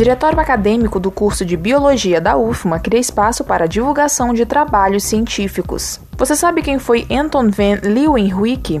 Diretório acadêmico do curso de Biologia da UFMA cria espaço para divulgação de trabalhos científicos. Você sabe quem foi Anton van Leeuwenhoek?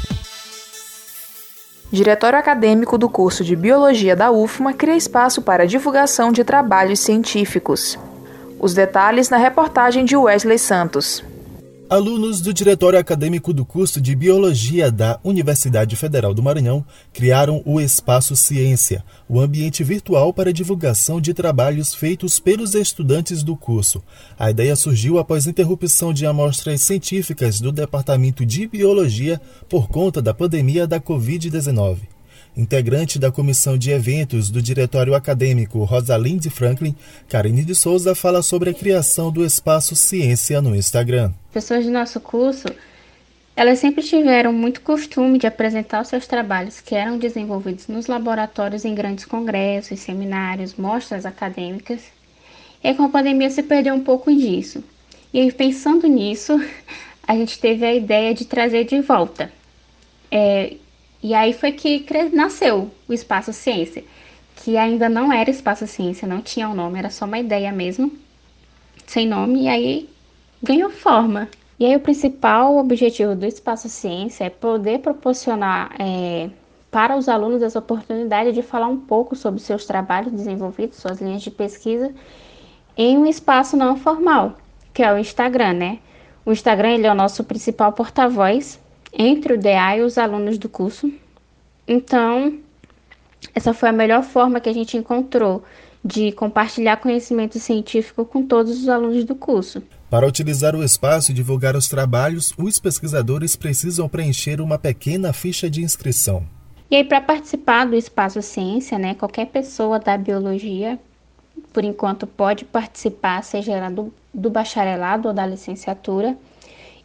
Diretório acadêmico do curso de Biologia da UFMA cria espaço para divulgação de trabalhos científicos. Os detalhes na reportagem de Wesley Santos. Alunos do Diretório Acadêmico do curso de Biologia da Universidade Federal do Maranhão criaram o Espaço Ciência, o ambiente virtual para divulgação de trabalhos feitos pelos estudantes do curso. A ideia surgiu após interrupção de amostras científicas do Departamento de Biologia por conta da pandemia da Covid-19. Integrante da comissão de eventos do Diretório Acadêmico Rosalinde Franklin, Karine de Souza fala sobre a criação do espaço Ciência no Instagram. Pessoas do nosso curso, elas sempre tiveram muito costume de apresentar os seus trabalhos que eram desenvolvidos nos laboratórios em grandes congressos, seminários, mostras acadêmicas. E com a pandemia se perdeu um pouco disso. E aí, pensando nisso, a gente teve a ideia de trazer de volta. É, e aí foi que nasceu o Espaço Ciência, que ainda não era Espaço Ciência, não tinha um nome, era só uma ideia mesmo, sem nome, e aí ganhou forma. E aí o principal objetivo do Espaço Ciência é poder proporcionar é, para os alunos essa oportunidade de falar um pouco sobre seus trabalhos desenvolvidos, suas linhas de pesquisa, em um espaço não formal, que é o Instagram, né? O Instagram ele é o nosso principal porta-voz entre o DA e os alunos do curso. Então, essa foi a melhor forma que a gente encontrou de compartilhar conhecimento científico com todos os alunos do curso. Para utilizar o espaço e divulgar os trabalhos, os pesquisadores precisam preencher uma pequena ficha de inscrição. E aí, para participar do Espaço Ciência, né, qualquer pessoa da biologia, por enquanto, pode participar, seja do, do bacharelado ou da licenciatura.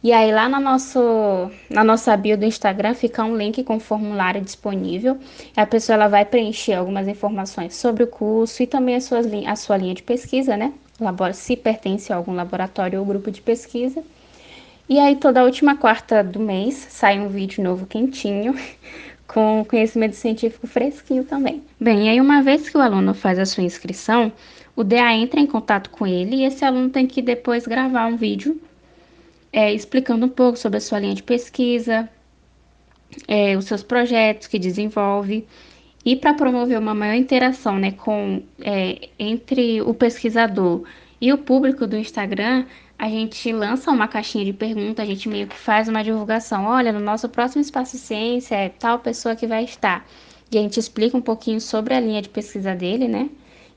E aí lá no nosso, na nossa bio do Instagram fica um link com formulário disponível. A pessoa ela vai preencher algumas informações sobre o curso e também a sua, a sua linha de pesquisa, né? Se pertence a algum laboratório ou grupo de pesquisa. E aí toda última quarta do mês sai um vídeo novo quentinho com conhecimento científico fresquinho também. Bem, e aí uma vez que o aluno faz a sua inscrição, o DA entra em contato com ele e esse aluno tem que depois gravar um vídeo é, explicando um pouco sobre a sua linha de pesquisa, é, os seus projetos que desenvolve e para promover uma maior interação né, com, é, entre o pesquisador e o público do Instagram, a gente lança uma caixinha de perguntas, a gente meio que faz uma divulgação. Olha, no nosso próximo Espaço Ciência é tal pessoa que vai estar. E a gente explica um pouquinho sobre a linha de pesquisa dele, né?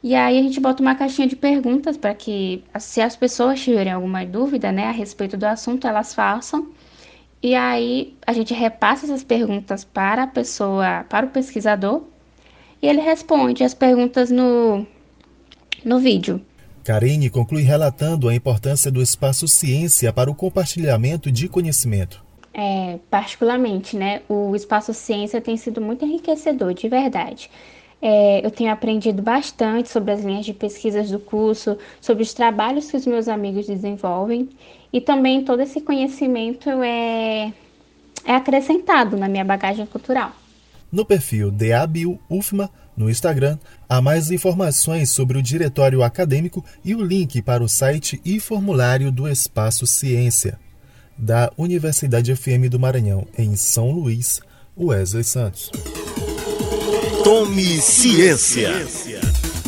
E aí a gente bota uma caixinha de perguntas para que, se as pessoas tiverem alguma dúvida, né, a respeito do assunto, elas façam. E aí a gente repassa essas perguntas para a pessoa, para o pesquisador, e ele responde as perguntas no, no vídeo. Karine conclui relatando a importância do espaço ciência para o compartilhamento de conhecimento. É, particularmente, né, o espaço ciência tem sido muito enriquecedor, de verdade. É, eu tenho aprendido bastante sobre as linhas de pesquisas do curso, sobre os trabalhos que os meus amigos desenvolvem e também todo esse conhecimento é, é acrescentado na minha bagagem cultural. No perfil DABIL UFMA no Instagram, há mais informações sobre o diretório acadêmico e o link para o site e formulário do Espaço Ciência, da Universidade FM do Maranhão, em São Luís, Wesley Santos. Tome ciência.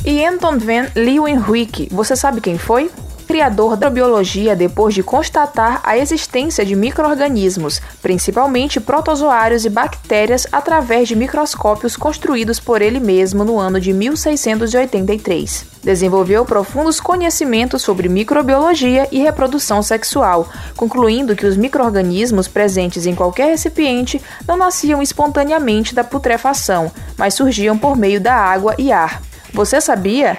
E Anton van Leeuwenhoek, você sabe quem foi? Criador da biologia depois de constatar a existência de microorganismos, principalmente protozoários e bactérias, através de microscópios construídos por ele mesmo no ano de 1683. Desenvolveu profundos conhecimentos sobre microbiologia e reprodução sexual, concluindo que os microorganismos presentes em qualquer recipiente não nasciam espontaneamente da putrefação, mas surgiam por meio da água e ar. Você sabia?